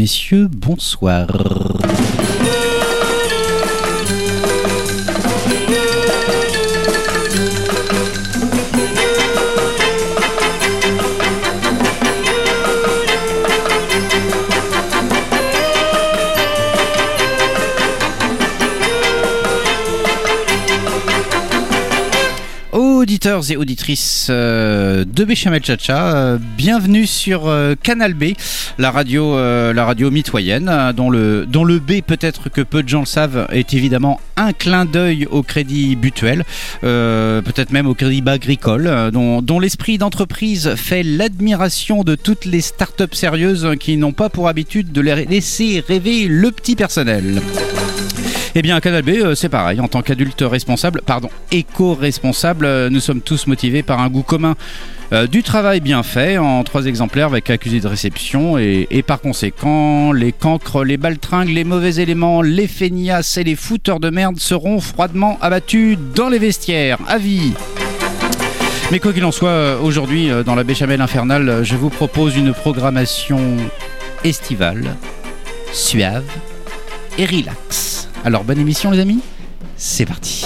Messieurs, bonsoir. Auditeurs et auditrices euh, de Béchamel Chacha, euh, bienvenue sur euh, Canal B, la radio, la radio mitoyenne, dont le, dont le B, peut-être que peu de gens le savent, est évidemment un clin d'œil au crédit mutuel, peut-être même au crédit agricole, dont, dont l'esprit d'entreprise fait l'admiration de toutes les startups sérieuses qui n'ont pas pour habitude de laisser rêver le petit personnel. Eh bien, Canal B, euh, c'est pareil. En tant qu'adulte responsable, pardon, éco-responsable, euh, nous sommes tous motivés par un goût commun euh, du travail bien fait en trois exemplaires avec accusé de réception et, par conséquent, les cancres, les baltringues, les mauvais éléments, les feignasses et les fouteurs de merde seront froidement abattus dans les vestiaires. Avis mais quoi qu'il en soit, aujourd'hui, dans la béchamel infernale, je vous propose une programmation estivale, suave et relax. Alors bonne émission les amis, c'est parti.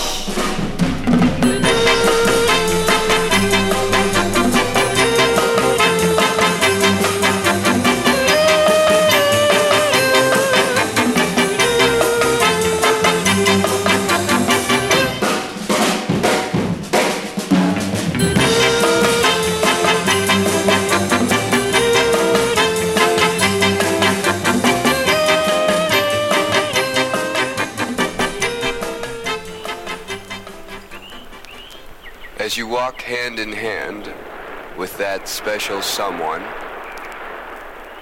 Hand in hand with that special someone,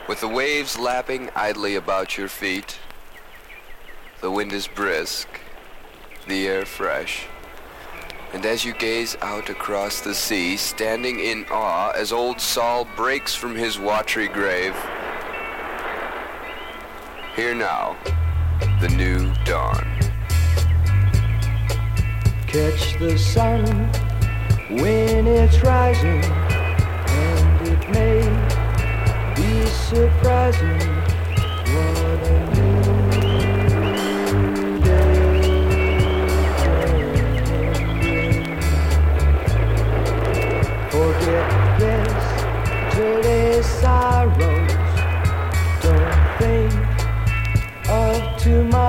with the waves lapping idly about your feet, the wind is brisk, the air fresh, and as you gaze out across the sea, standing in awe as old Saul breaks from his watery grave, here now, the new dawn. Catch the sun when it's rising, and it may be surprising what a new day Forget yesterday's sorrows. Don't think of tomorrow.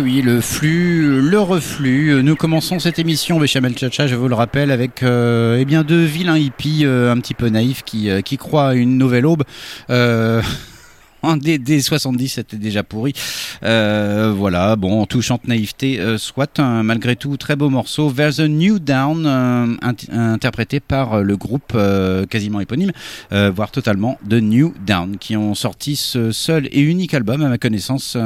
Eh oui, le flux, le reflux. Nous commençons cette émission Béchamel Chacha, je vous le rappelle, avec euh, eh bien deux vilains hippies euh, un petit peu naïfs qui, euh, qui croient à une nouvelle aube. En des, des 70, c'était déjà pourri. Euh, voilà, bon, touchante naïveté, euh, soit un, malgré tout très beau morceau. There's a New Down, euh, int- interprété par euh, le groupe quasiment éponyme, voire totalement de New Down, qui ont sorti ce seul et unique album, à ma connaissance,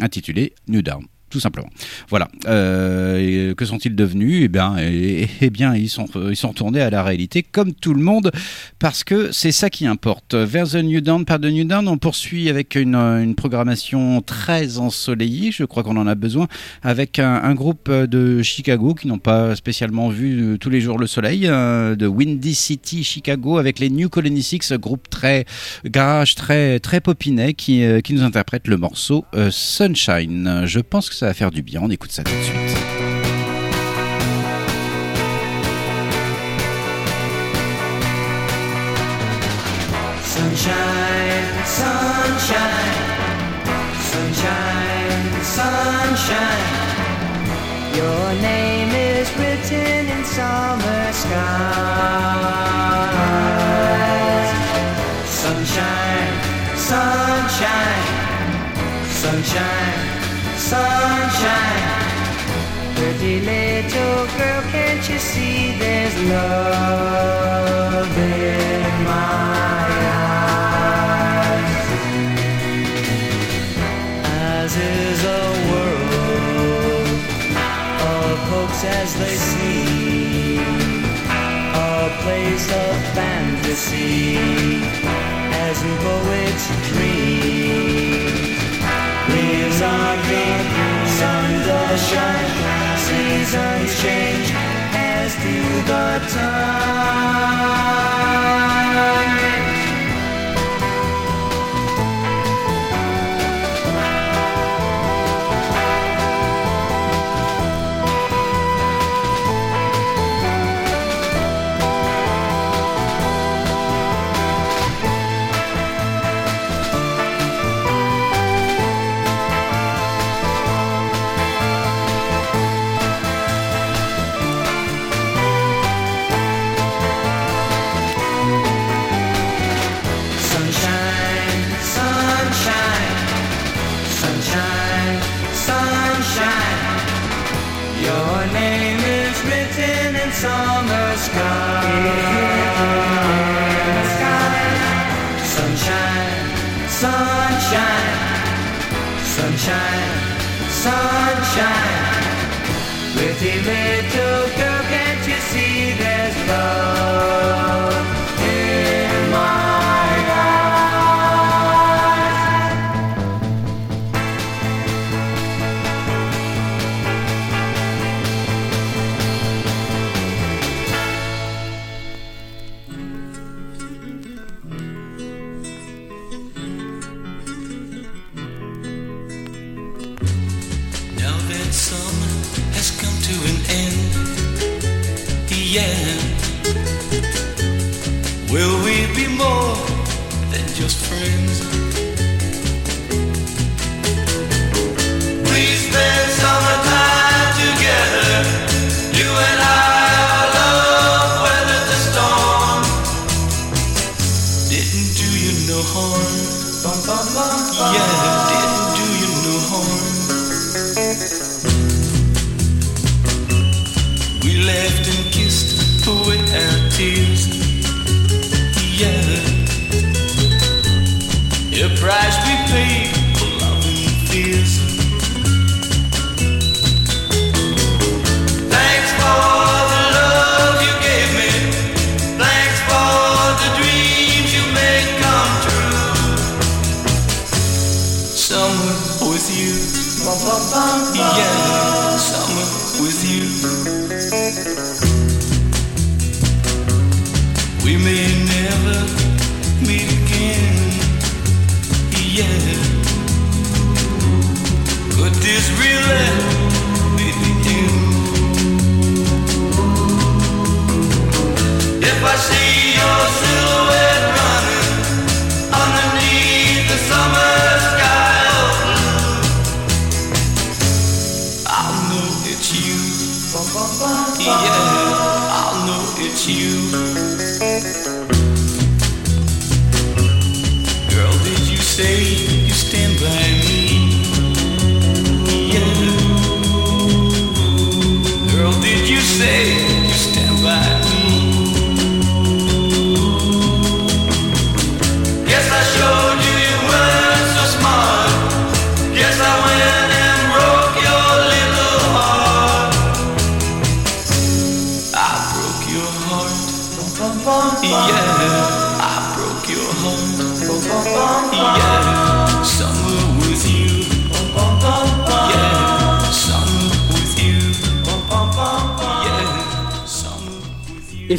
intitulé New Down. Tout simplement. Voilà. Euh, que sont-ils devenus? Eh bien, eh, eh bien, ils sont ils sont retournés à la réalité comme tout le monde parce que c'est ça qui importe. Vers The New Dawn, par The New Dawn, on poursuit avec une, programmation très ensoleillée. Je crois qu'on en a besoin avec un, groupe de Chicago qui n'ont pas spécialement vu tous les jours le soleil, euh, de Windy City, Chicago, avec les New Colony Six, groupe très garage, très très popinet, qui euh, qui nous interprète le morceau Sunshine. Je pense va faire du bien. On écoute ça tout de suite. Sunshine, sunshine, sunshine, sunshine. Your name is written in summer skies. Sunshine, sunshine, sunshine, sunshine. Pretty little girl, can't you see there's love in my eyes? As is a world of hopes as they see, a place of fantasy seasons change as do the time. Dimitra. With you. Yeah, summer with you. We may never meet again. Yeah. Could this really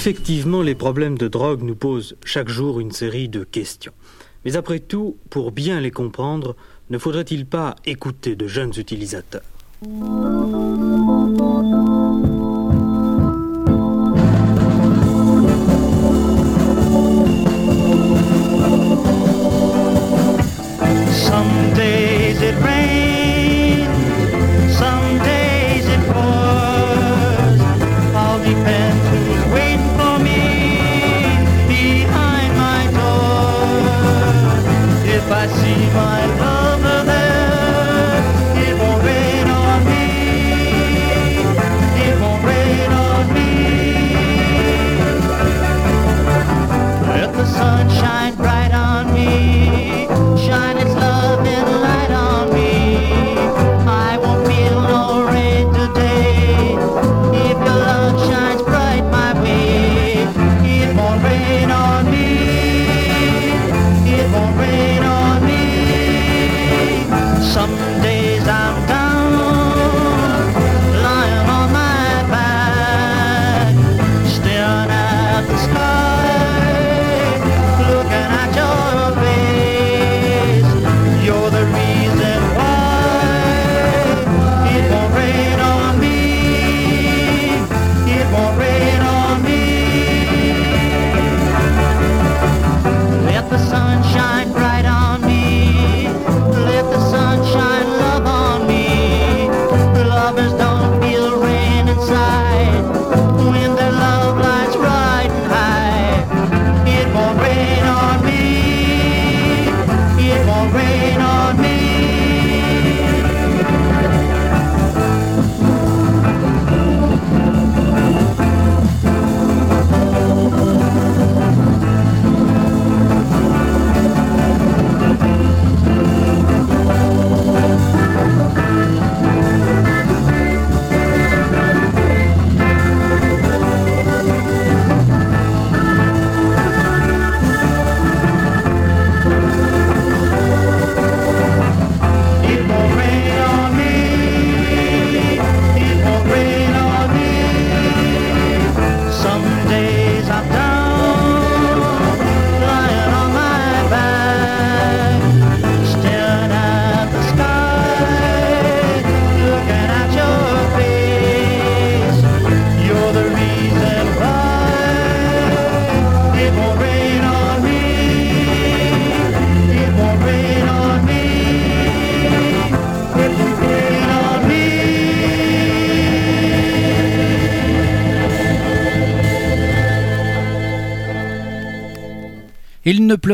Effectivement, les problèmes de drogue nous posent chaque jour une série de questions. Mais après tout, pour bien les comprendre, ne faudrait-il pas écouter de jeunes utilisateurs?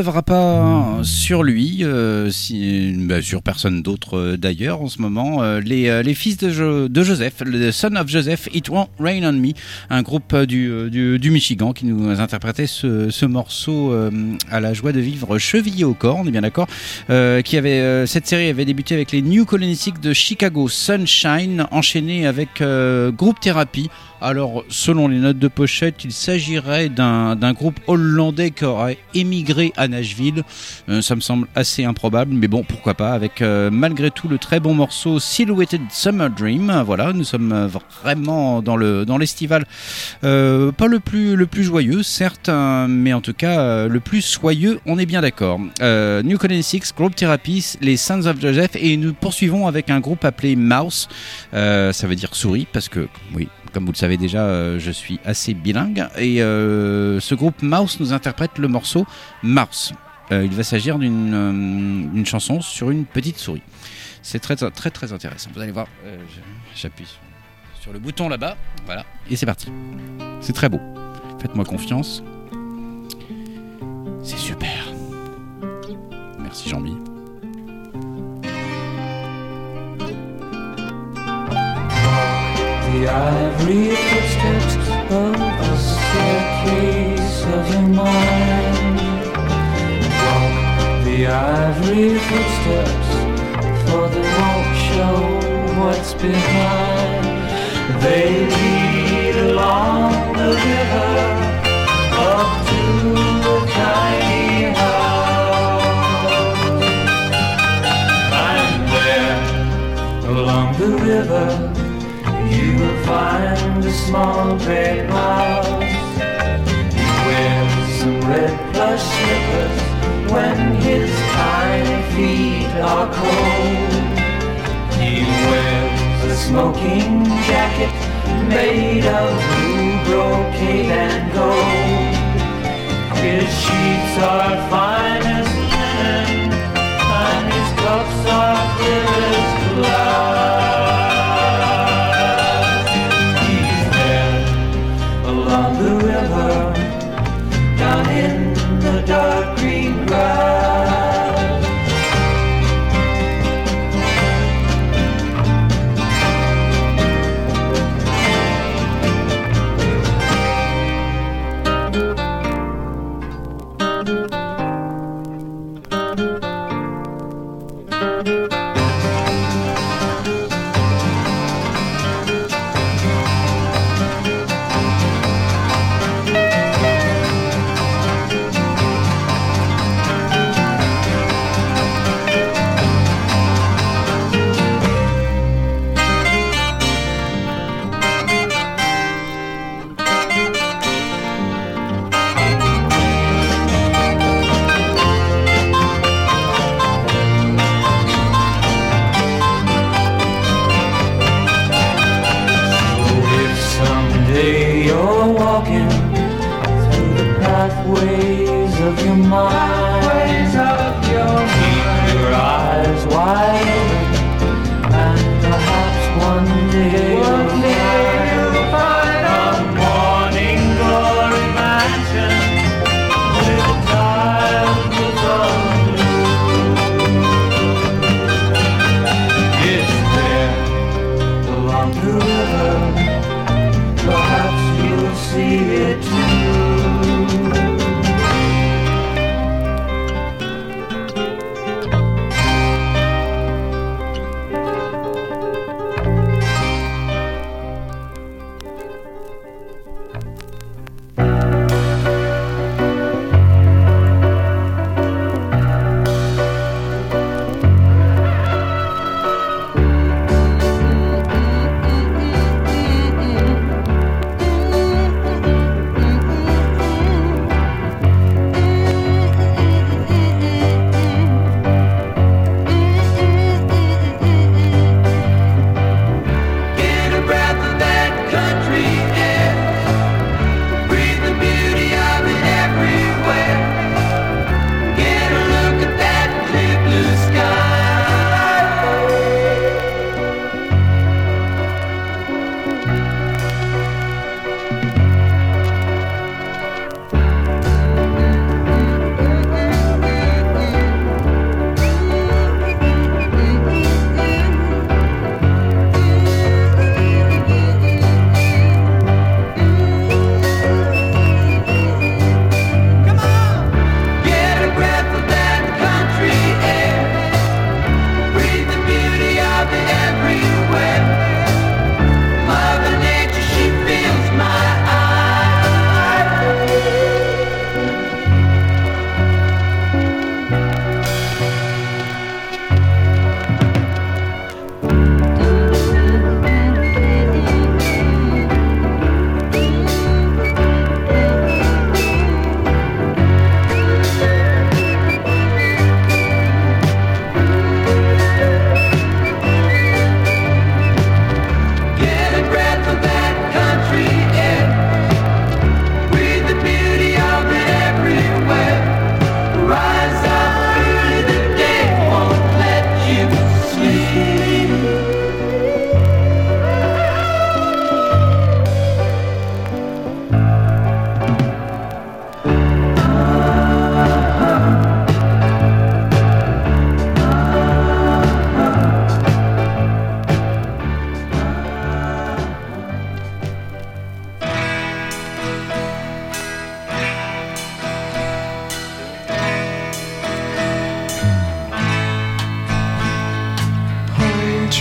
Pleuvra pas sur lui, euh, bah, sur personne d'autre euh, d'ailleurs en ce moment. Euh, les, fils de, Jo- de Joseph, le Son of Joseph, It Won't Rain on Me, un groupe du, Michigan qui nous interprétait ce, ce morceau à la joie de vivre chevillé au corps, on est bien d'accord. Qui avait cette série avait débuté avec les New Colonistics de Chicago, Sunshine, enchaîné avec Groupe Therapy. Alors, selon les notes de pochette, il s'agirait d'un groupe hollandais qui aurait émigré à Nashville. Euh, ça me semble assez improbable, mais bon, pourquoi pas, avec euh, malgré tout le très bon morceau Silhouetted Summer Dream. Voilà, nous sommes euh, vraiment dans le dans l'estival. Pas le plus, joyeux, certes, hein, mais en tout cas, le plus soyeux, on est bien d'accord. New Colony 6, Group Therapy, les Sons of Joseph, et nous poursuivons avec un groupe appelé Mouse. Ça veut dire souris, parce que, oui, comme vous le savez déjà, euh, je suis assez bilingue. Et euh, ce groupe Mouse nous interprète le morceau Mouse. Euh, il va s'agir d'une chanson sur une petite souris. C'est très très très intéressant. Vous allez voir, j'appuie sur, sur le bouton là-bas. Voilà, et c'est parti. C'est très beau. Faites-moi confiance. C'est super. Merci Jean-Mi. the ivory footsteps of the staircase of your mind. Walk the ivory footsteps, for they won't show what's behind. They lead along the river up to a tiny house. There along the river find a small red mouse. He wears some red plush slippers when his tiny feet are cold. He wears a smoking jacket made of blue brocade and gold. His sheets are fine as linen, and his cuffs are clear as glass.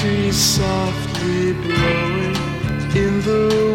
trees softly blowing in the wind.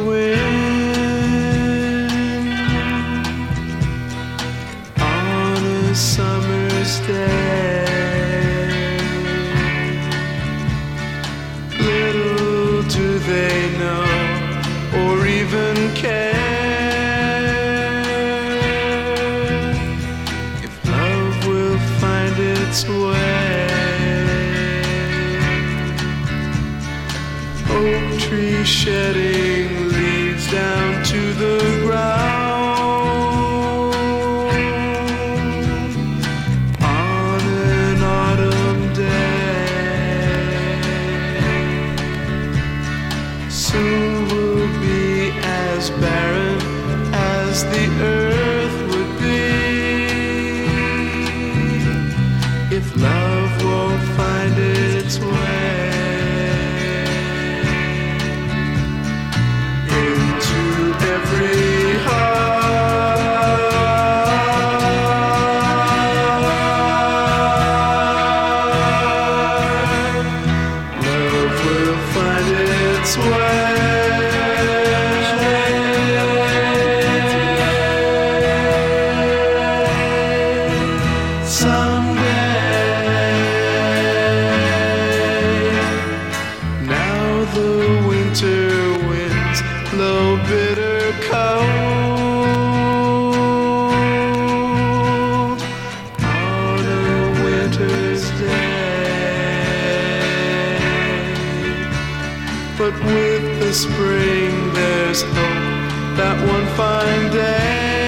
Spring, there's hope that one fine day.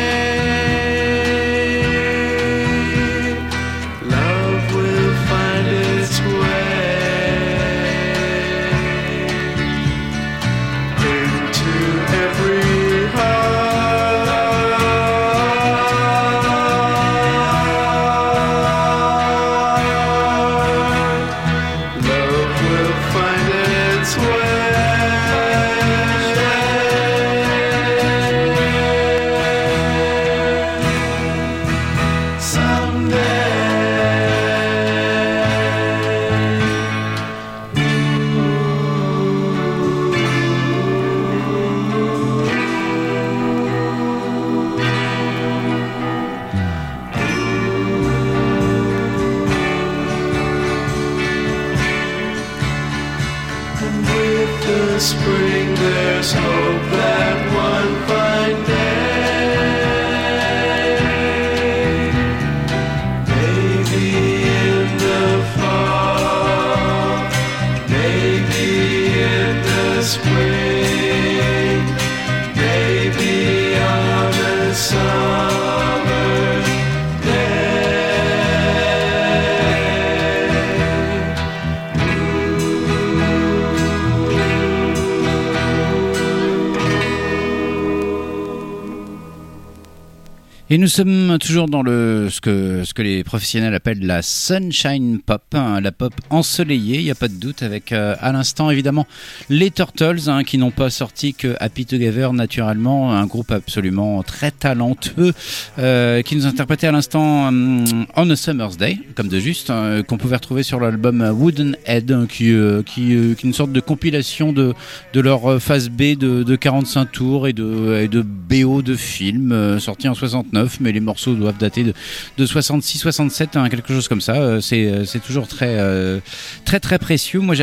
Nous sommes toujours dans le ce que ce que les professionnels appellent la sunshine pop, hein, la pop ensoleillée, il n'y a pas de doute, avec euh, à l'instant évidemment les Turtles hein, qui n'ont pas sorti que Happy Together naturellement, un groupe absolument très talentueux euh, qui nous interprétait à l'instant hum, On a Summer's Day, comme de juste, hein, qu'on pouvait retrouver sur l'album Wooden Head, qui euh, qui, euh, est une sorte de compilation de de leur euh, phase B de, de 45 tours et de, et de BO de films euh, sortis en 69, mais les morceaux doivent dater de, de 66, 67, hein, quelque chose comme ça. Euh, c'est, euh, c'est toujours très, euh, très, très précieux. Moi,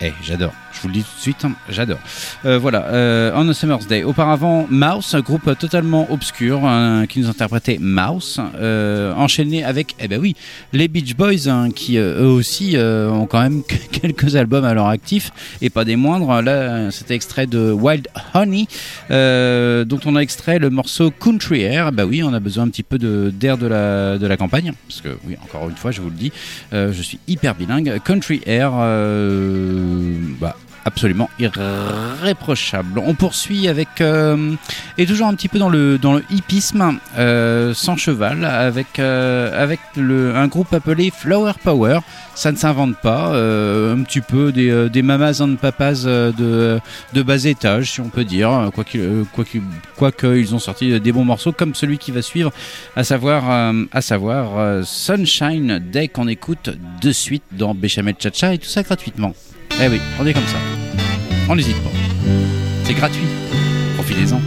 eh, j'adore. Je vous le dis tout de suite, hein, j'adore. Euh, voilà, euh, On a Summer's Day. Auparavant, Mouse, un groupe totalement obscur hein, qui nous interprétait Mouse, euh, enchaîné avec, eh ben oui, les Beach Boys, hein, qui eux aussi ont quand même quelques albums à leur actif et pas des moindres. Là, c'était extrait de Wild Honey, dont on a extrait le morceau Country Air. Bah oui, on a besoin un petit peu de- d'air de, la, de la campagne, parce que oui, encore une fois, je vous le dis, je suis hyper bilingue. Country Air, bah absolument irréprochable. On poursuit avec euh, et toujours un petit peu dans le dans hippisme euh, sans cheval avec euh, un groupe appelé Flower Power. Ça ne s'invente pas, un petit peu des, des mamas and papas de, de bas étage, si on peut dire, quoi qu'il, euh, quoi qu'il- quoi qu'ils ont sorti des bons morceaux comme celui qui va suivre, à savoir, à savoir Sunshine Day qu'on écoute de suite dans Béchamel Chacha et tout ça gratuitement. Eh oui, on est comme ça. On n'hésite pas. C'est gratuit. Profitez-en.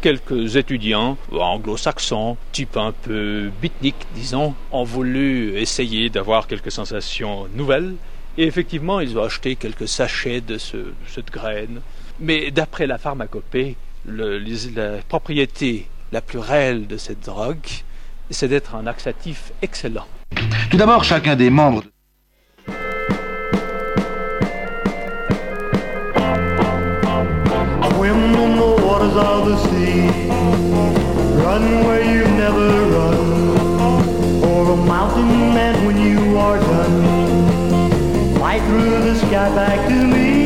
quelques étudiants anglo-saxons, type un peu beatnik, disons, ont voulu essayer d'avoir quelques sensations nouvelles. Et effectivement, ils ont acheté quelques sachets de ce, cette graine. Mais d'après la pharmacopée, la propriété la plus réelle de cette drogue, c'est d'être un laxatif excellent. Tout d'abord, chacun des membres waters of the sea. Run where you've never run, or a mountain man when you are done, fly through the sky back to me.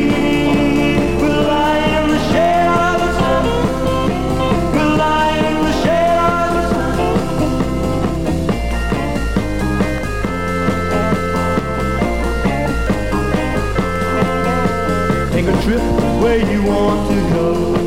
Take a trip where you want to go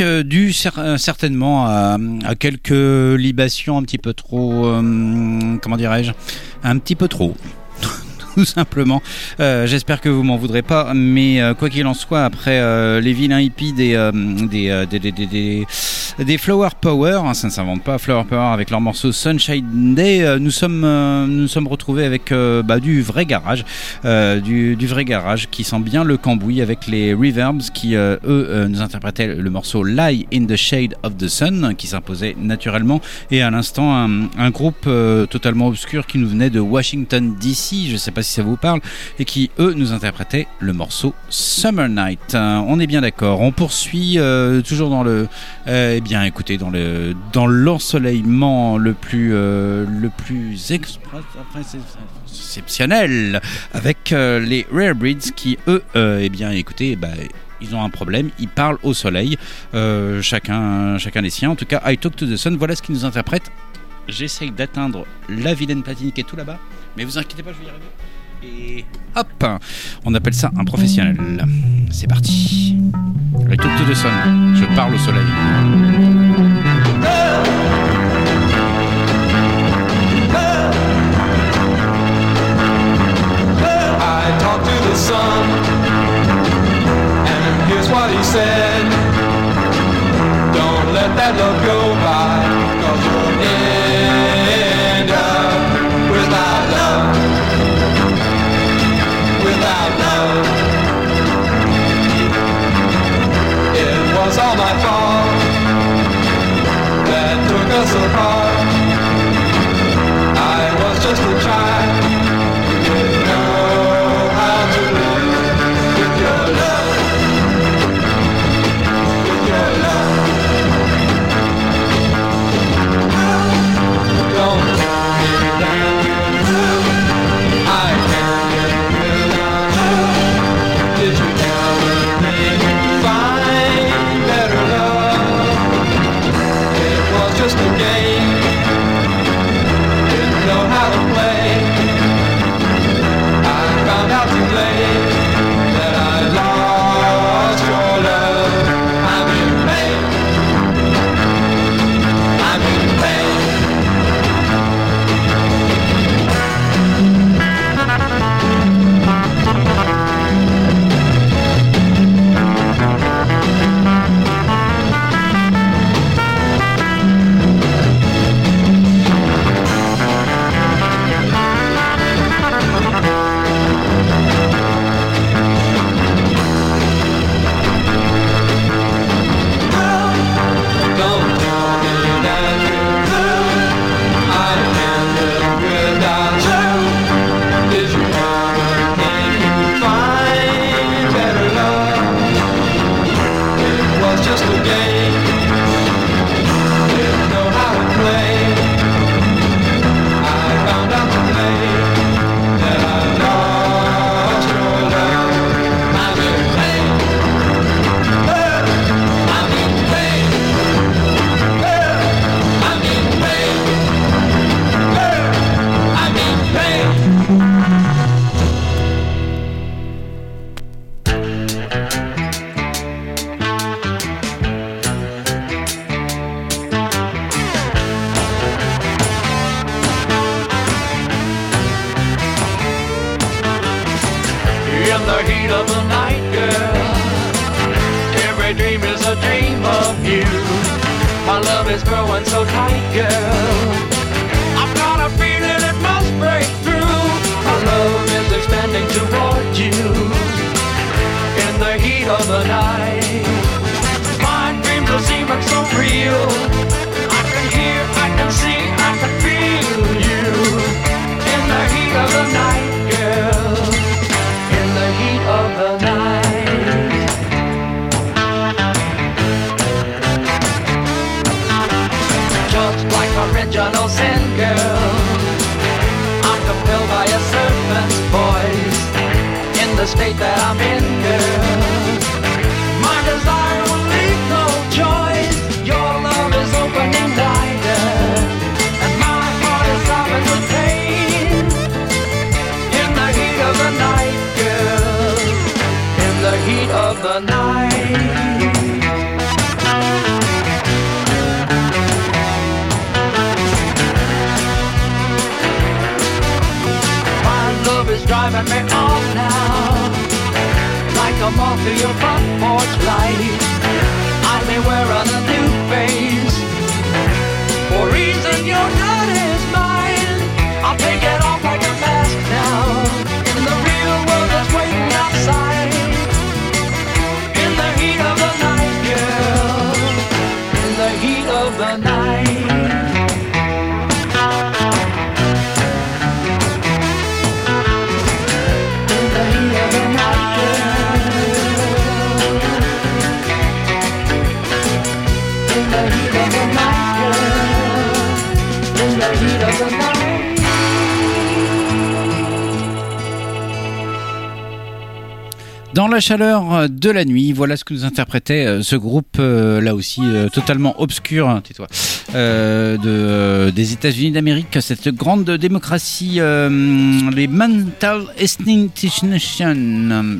euh, dû euh, certainement à, quelques libations un petit peu trop, euh, comment dirais-je, un petit peu trop. Tout simplement. J'espère que vous m'en voudrez pas, mais quoi qu'il en soit, après les vilains hippies des, des- Flower Power, hein, ça ne s'invente pas, Flower Power avec leur morceau Sunshine Day, euh, nous sommes euh, nous sommes retrouvés avec euh, bah, du vrai garage, du, vrai garage qui sent bien le cambouis avec les Reverbs qui eux nous interprétaient le morceau Lie in the Shade of the Sun qui s'imposait naturellement et à l'instant un, groupe totalement obscur qui nous venait de Washington DC, je sais pas si ça vous parle, et qui eux nous interprétaient le morceau Summer Night. On est bien d'accord. On poursuit toujours dans le, bien écoutez dans le dans l'ensoleillement le plus euh, le plus exceptionnel avec euh, les Rare Breeds qui eux euh, eh bien écoutez bah, ils ont un problème, ils parlent au soleil, euh, chacun, chacun les siens. En tout cas, I Talk to the Sun, voilà ce qu'ils nous interprètent. J'essaye d'atteindre la vilaine platine qui est tout là-bas, mais vous inquiétez pas, je vais y arriver. Et hop, on appelle ça un professionnel. C'est parti. I Talk to the Sun, je parle au soleil. I talked to the sun, and here's what he said. Don't let that love go by, cause you'll end was all my fault that took us apart. Dream is a dream of you. My love is growing so tight, girl. I've got a feeling it must break through. My love is expanding toward you. In the heat of the night, my dreams are seeming so real. I can hear, I can see, I can feel you. In the heat of the night, the state that I'm in, girl. My desire will leave no choice. Your love is open and wider, and my heart is throbbing the pain. In the heat of the night, girl. In the heat of the night. driving me on now. Like a moth to your front porch light. I'll be wearing a new face. For reason you're not is mine. I'll take it off like Dans la chaleur de la nuit, voilà ce que nous interprétait euh, ce groupe, euh, là aussi euh, totalement obscur, hein, tais-toi, de, des États-Unis d'Amérique, cette grande démocratie, les Mental Institutions,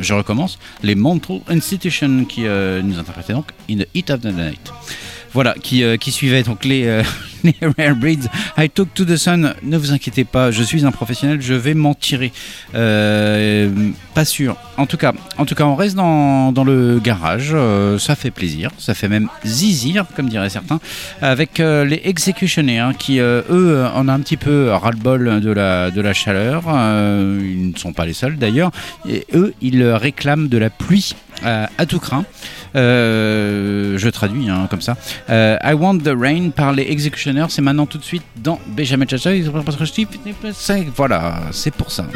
je recommence, les Mental Institutions qui nous interprétaient donc In the Heat of the Night. Voilà, qui, euh, qui suivait donc les, euh, les Rare Breeds. I Talk to the Sun, ne vous inquiétez pas, je suis un professionnel, je vais m'en tirer. Euh, pas sûr. En tout cas, en tout cas, on reste dans, dans le garage, ça fait plaisir, ça fait même zizir, comme diraient certains, avec les Executioners qui, euh, eux, en ont un petit peu ras-le-bol de la, de la chaleur. Ils ne sont pas les seuls d'ailleurs. Et eux, ils réclament de la pluie à tout craint. Euh, je traduis hein, comme ça. Euh, I Want the Rain par les Executioners. C'est maintenant tout de suite dans Benjamin Chacha. Voilà, c'est pour ça.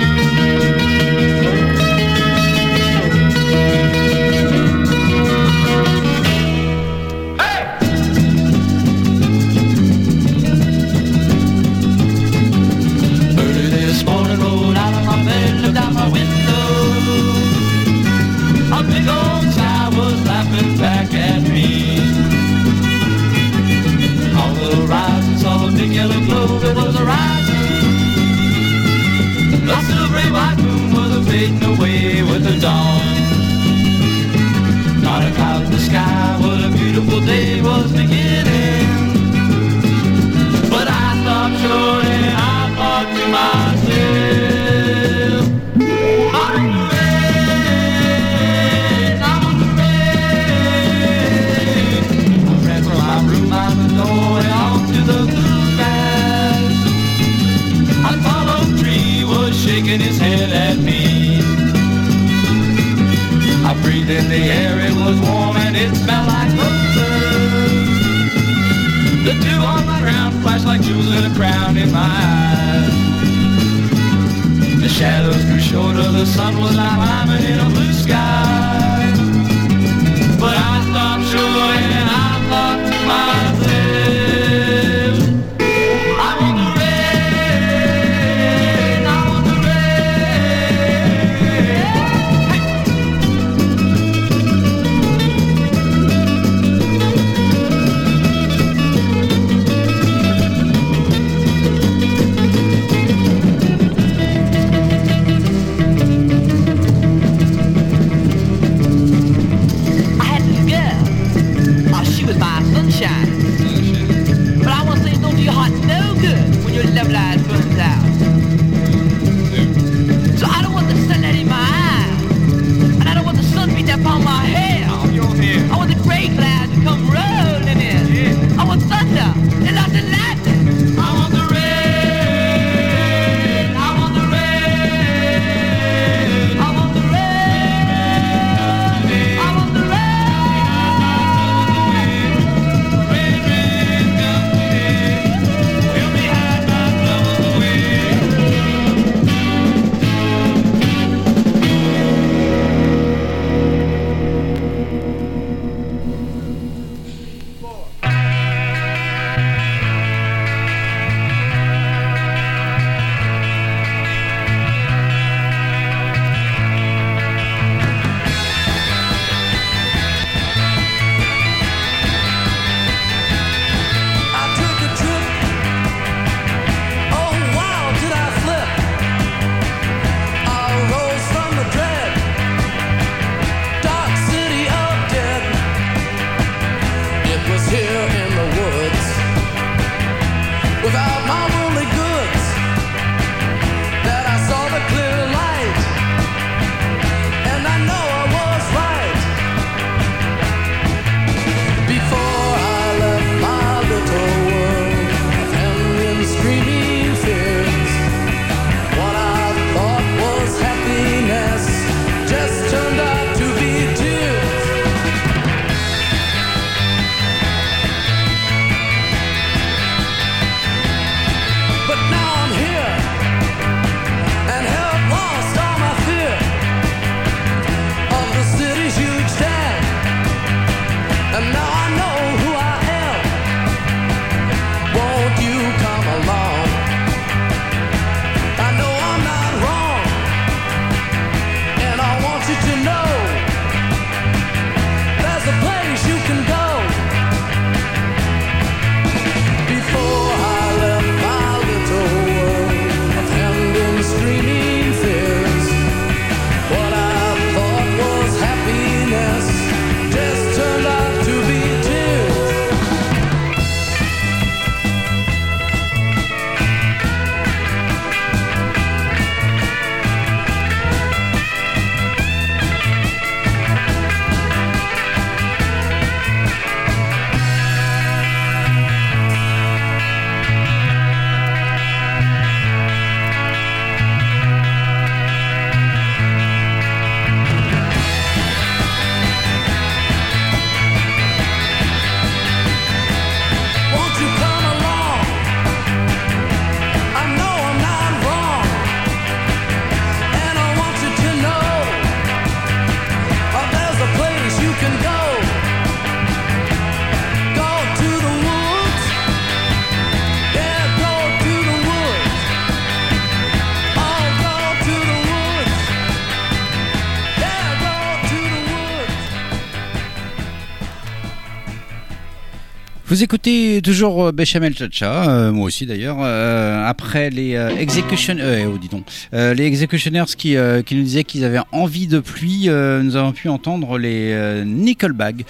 Vous écoutez toujours euh, Béchamel Chacha, euh, moi aussi d'ailleurs, euh, après les euh, euh, oh, donc, euh, les executioners qui, qui nous disaient qu'ils avaient envie de pluie, nous avons pu entendre les Nickelback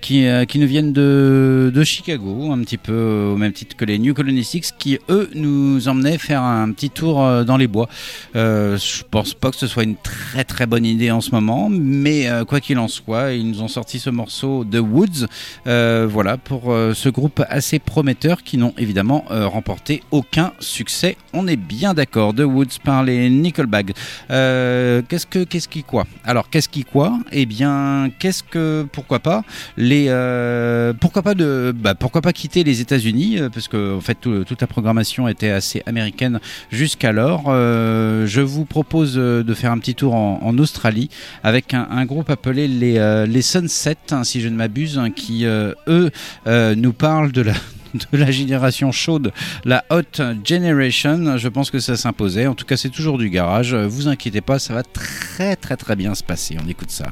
qui, qui nous viennent de, de Chicago, un petit peu au même titre que les New Colony Six, qui eux nous emmenaient faire un petit tour dans les bois. Je pense pas que ce soit une très très bonne idée en ce moment, mais quoi qu'il en soit, ils nous ont sorti ce morceau de Woods, voilà pour ce groupe assez prometteur qui n'ont évidemment euh, remporté aucun succès. On est bien d'accord. The Woods par les Nickelback. Euh, qu'est-ce que qu'est-ce qui quoi? Alors qu'est-ce qui quoi? Eh bien qu'est-ce que pourquoi pas les euh, pourquoi pas de bah, pourquoi pas quitter les États-Unis parce que en fait tout- toute la programmation était assez américaine jusqu'alors. Je vous propose de faire un petit tour en, Australie avec un, groupe appelé les les Sunset hein, si je ne m'abuse hein, qui eux euh, nous parlent de la de la génération chaude, la Hot Generation. Je pense que ça s'imposait. En tout cas, c'est toujours du garage. Euh, Vous inquiétez pas, ça va très très très bien se passer. On écoute ça.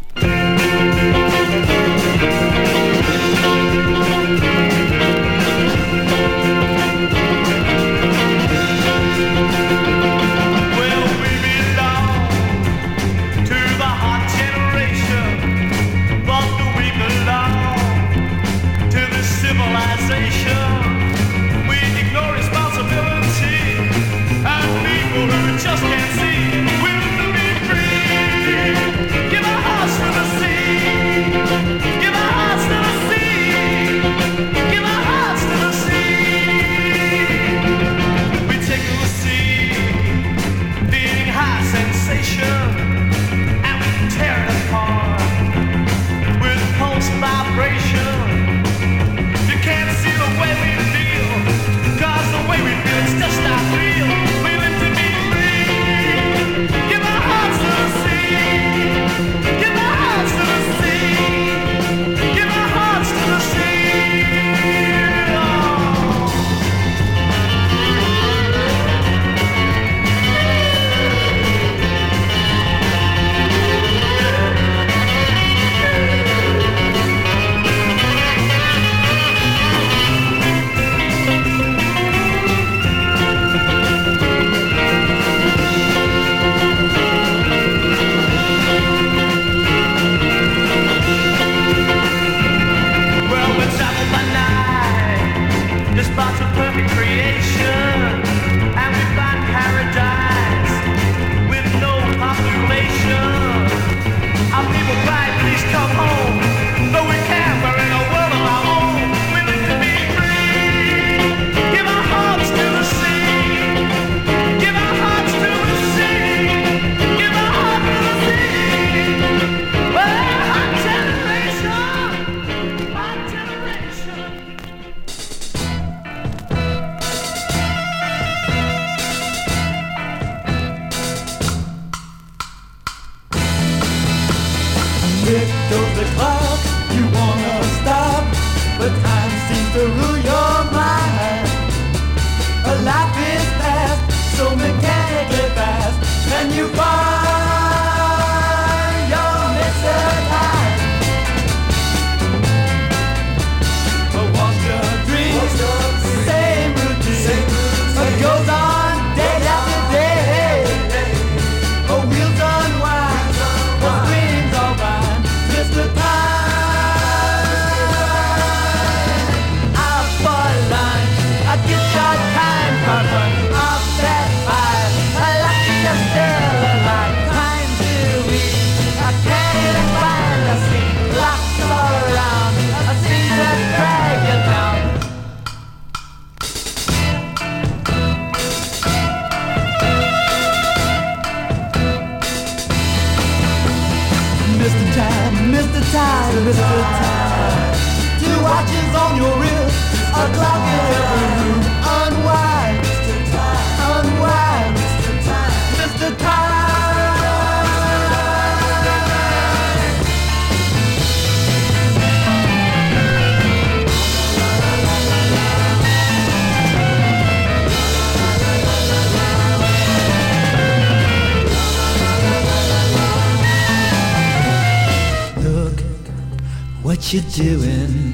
you doing?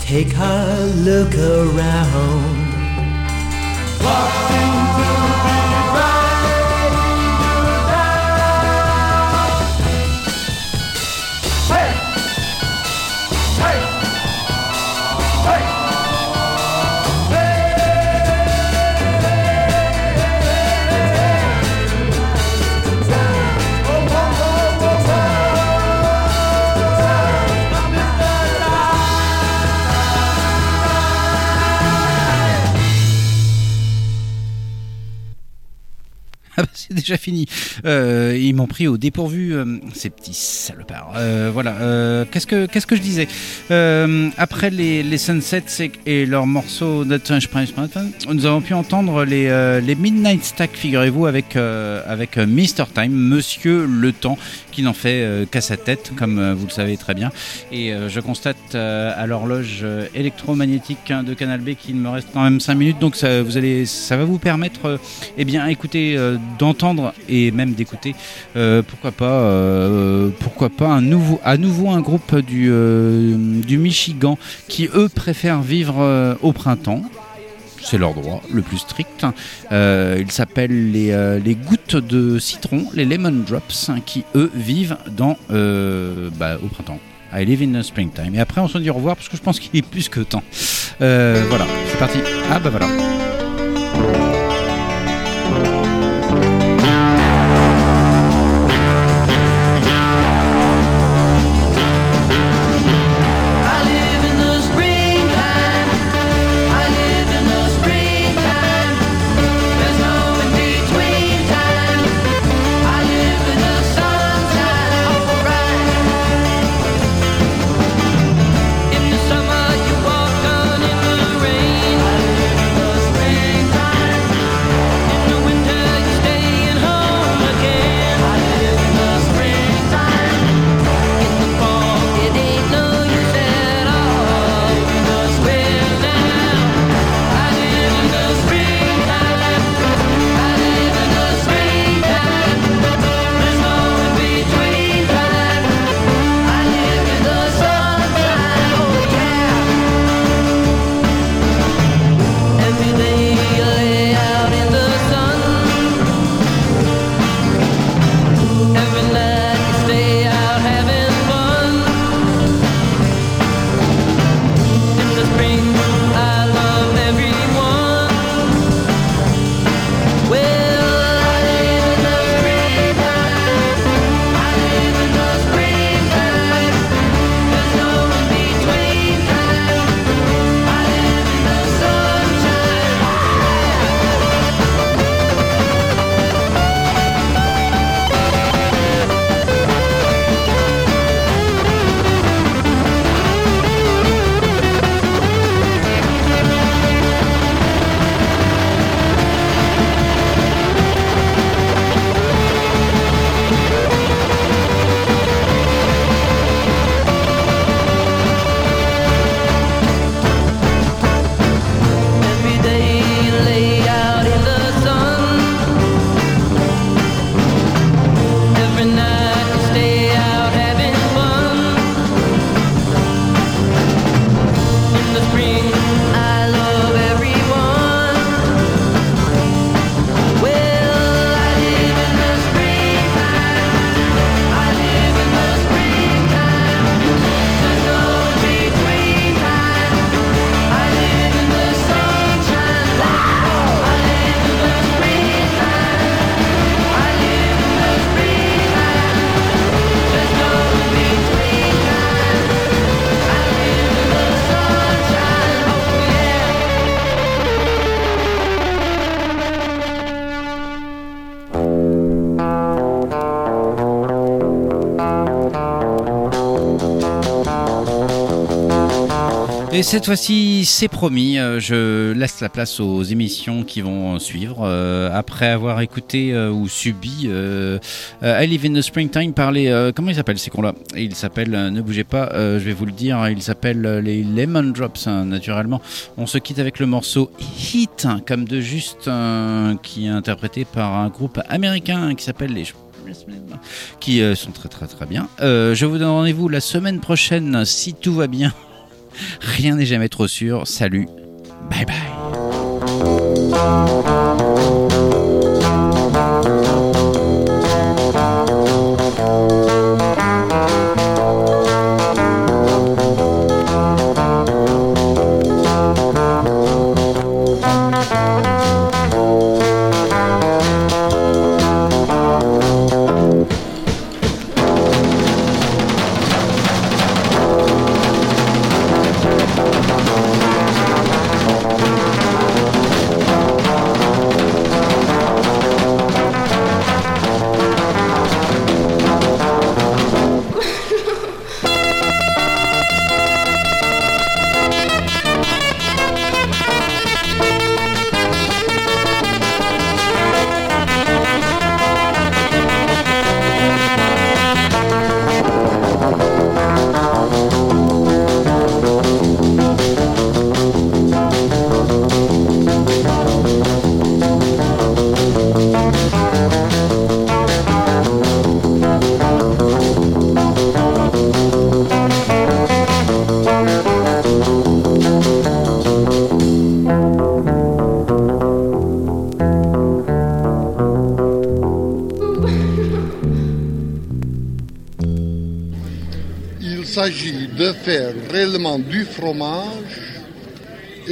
Take a look around. Déjà fini. Euh, ils m'ont pris au dépourvu, euh, ces petits salopards. Euh, voilà. qu'est-ce que qu'est-ce que je disais Après les, les Sunsets et, et leur morceau Not Change Price Mountain, nous avons pu entendre les, les Midnight Stack, figurez-vous, avec avec Mr Time, Monsieur Le Temps, qui n'en fait qu'à sa tête, comme vous le savez très bien. Et je constate à l'horloge électromagnétique hein, de Canal B qu'il me reste quand même 5 minutes, donc ça, vous allez, ça va vous permettre, eh bien, écoutez, euh, et même d'écouter, euh, pourquoi pas, euh, pourquoi pas un nouveau, à nouveau un groupe du euh, du Michigan qui eux préfèrent vivre au printemps. C'est leur droit le plus strict. Ils s'appellent les, les gouttes de citron, les lemon drops, hein, qui eux vivent dans, bah, au printemps. I live in the springtime. Et après, on se dit au revoir parce que je pense qu'il est plus que temps. Voilà, c'est parti. Ah bah voilà. Cette fois-ci, c'est promis, euh, je laisse la place aux émissions qui vont suivre. Euh, après avoir écouté euh, ou subi I Live in the Springtime par euh, comment ils s'appellent ces cons-là? Ils s'appellent, euh, ne bougez pas, je vais vous le dire, ils s'appellent euh, les Lemon Drops, hein, naturellement. On se quitte avec le morceau Hit, comme de juste, qui est interprété par un groupe américain qui s'appelle les qui sont très très très bien. Je vous donne rendez-vous la semaine prochaine, si tout va bien. Rien n'est jamais trop sûr. Salut. Bye bye.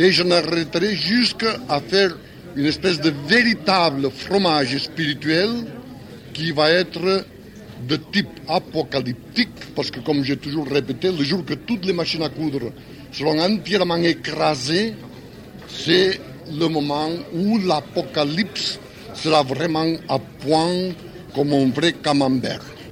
Et je n'arrêterai jusqu'à faire une espèce de véritable fromage spirituel qui va être de type apocalyptique parce que comme j'ai toujours répété, le jour que toutes les machines à coudre seront entièrement écrasées, c'est le moment où l'apocalypse sera vraiment à point comme un vrai camembert.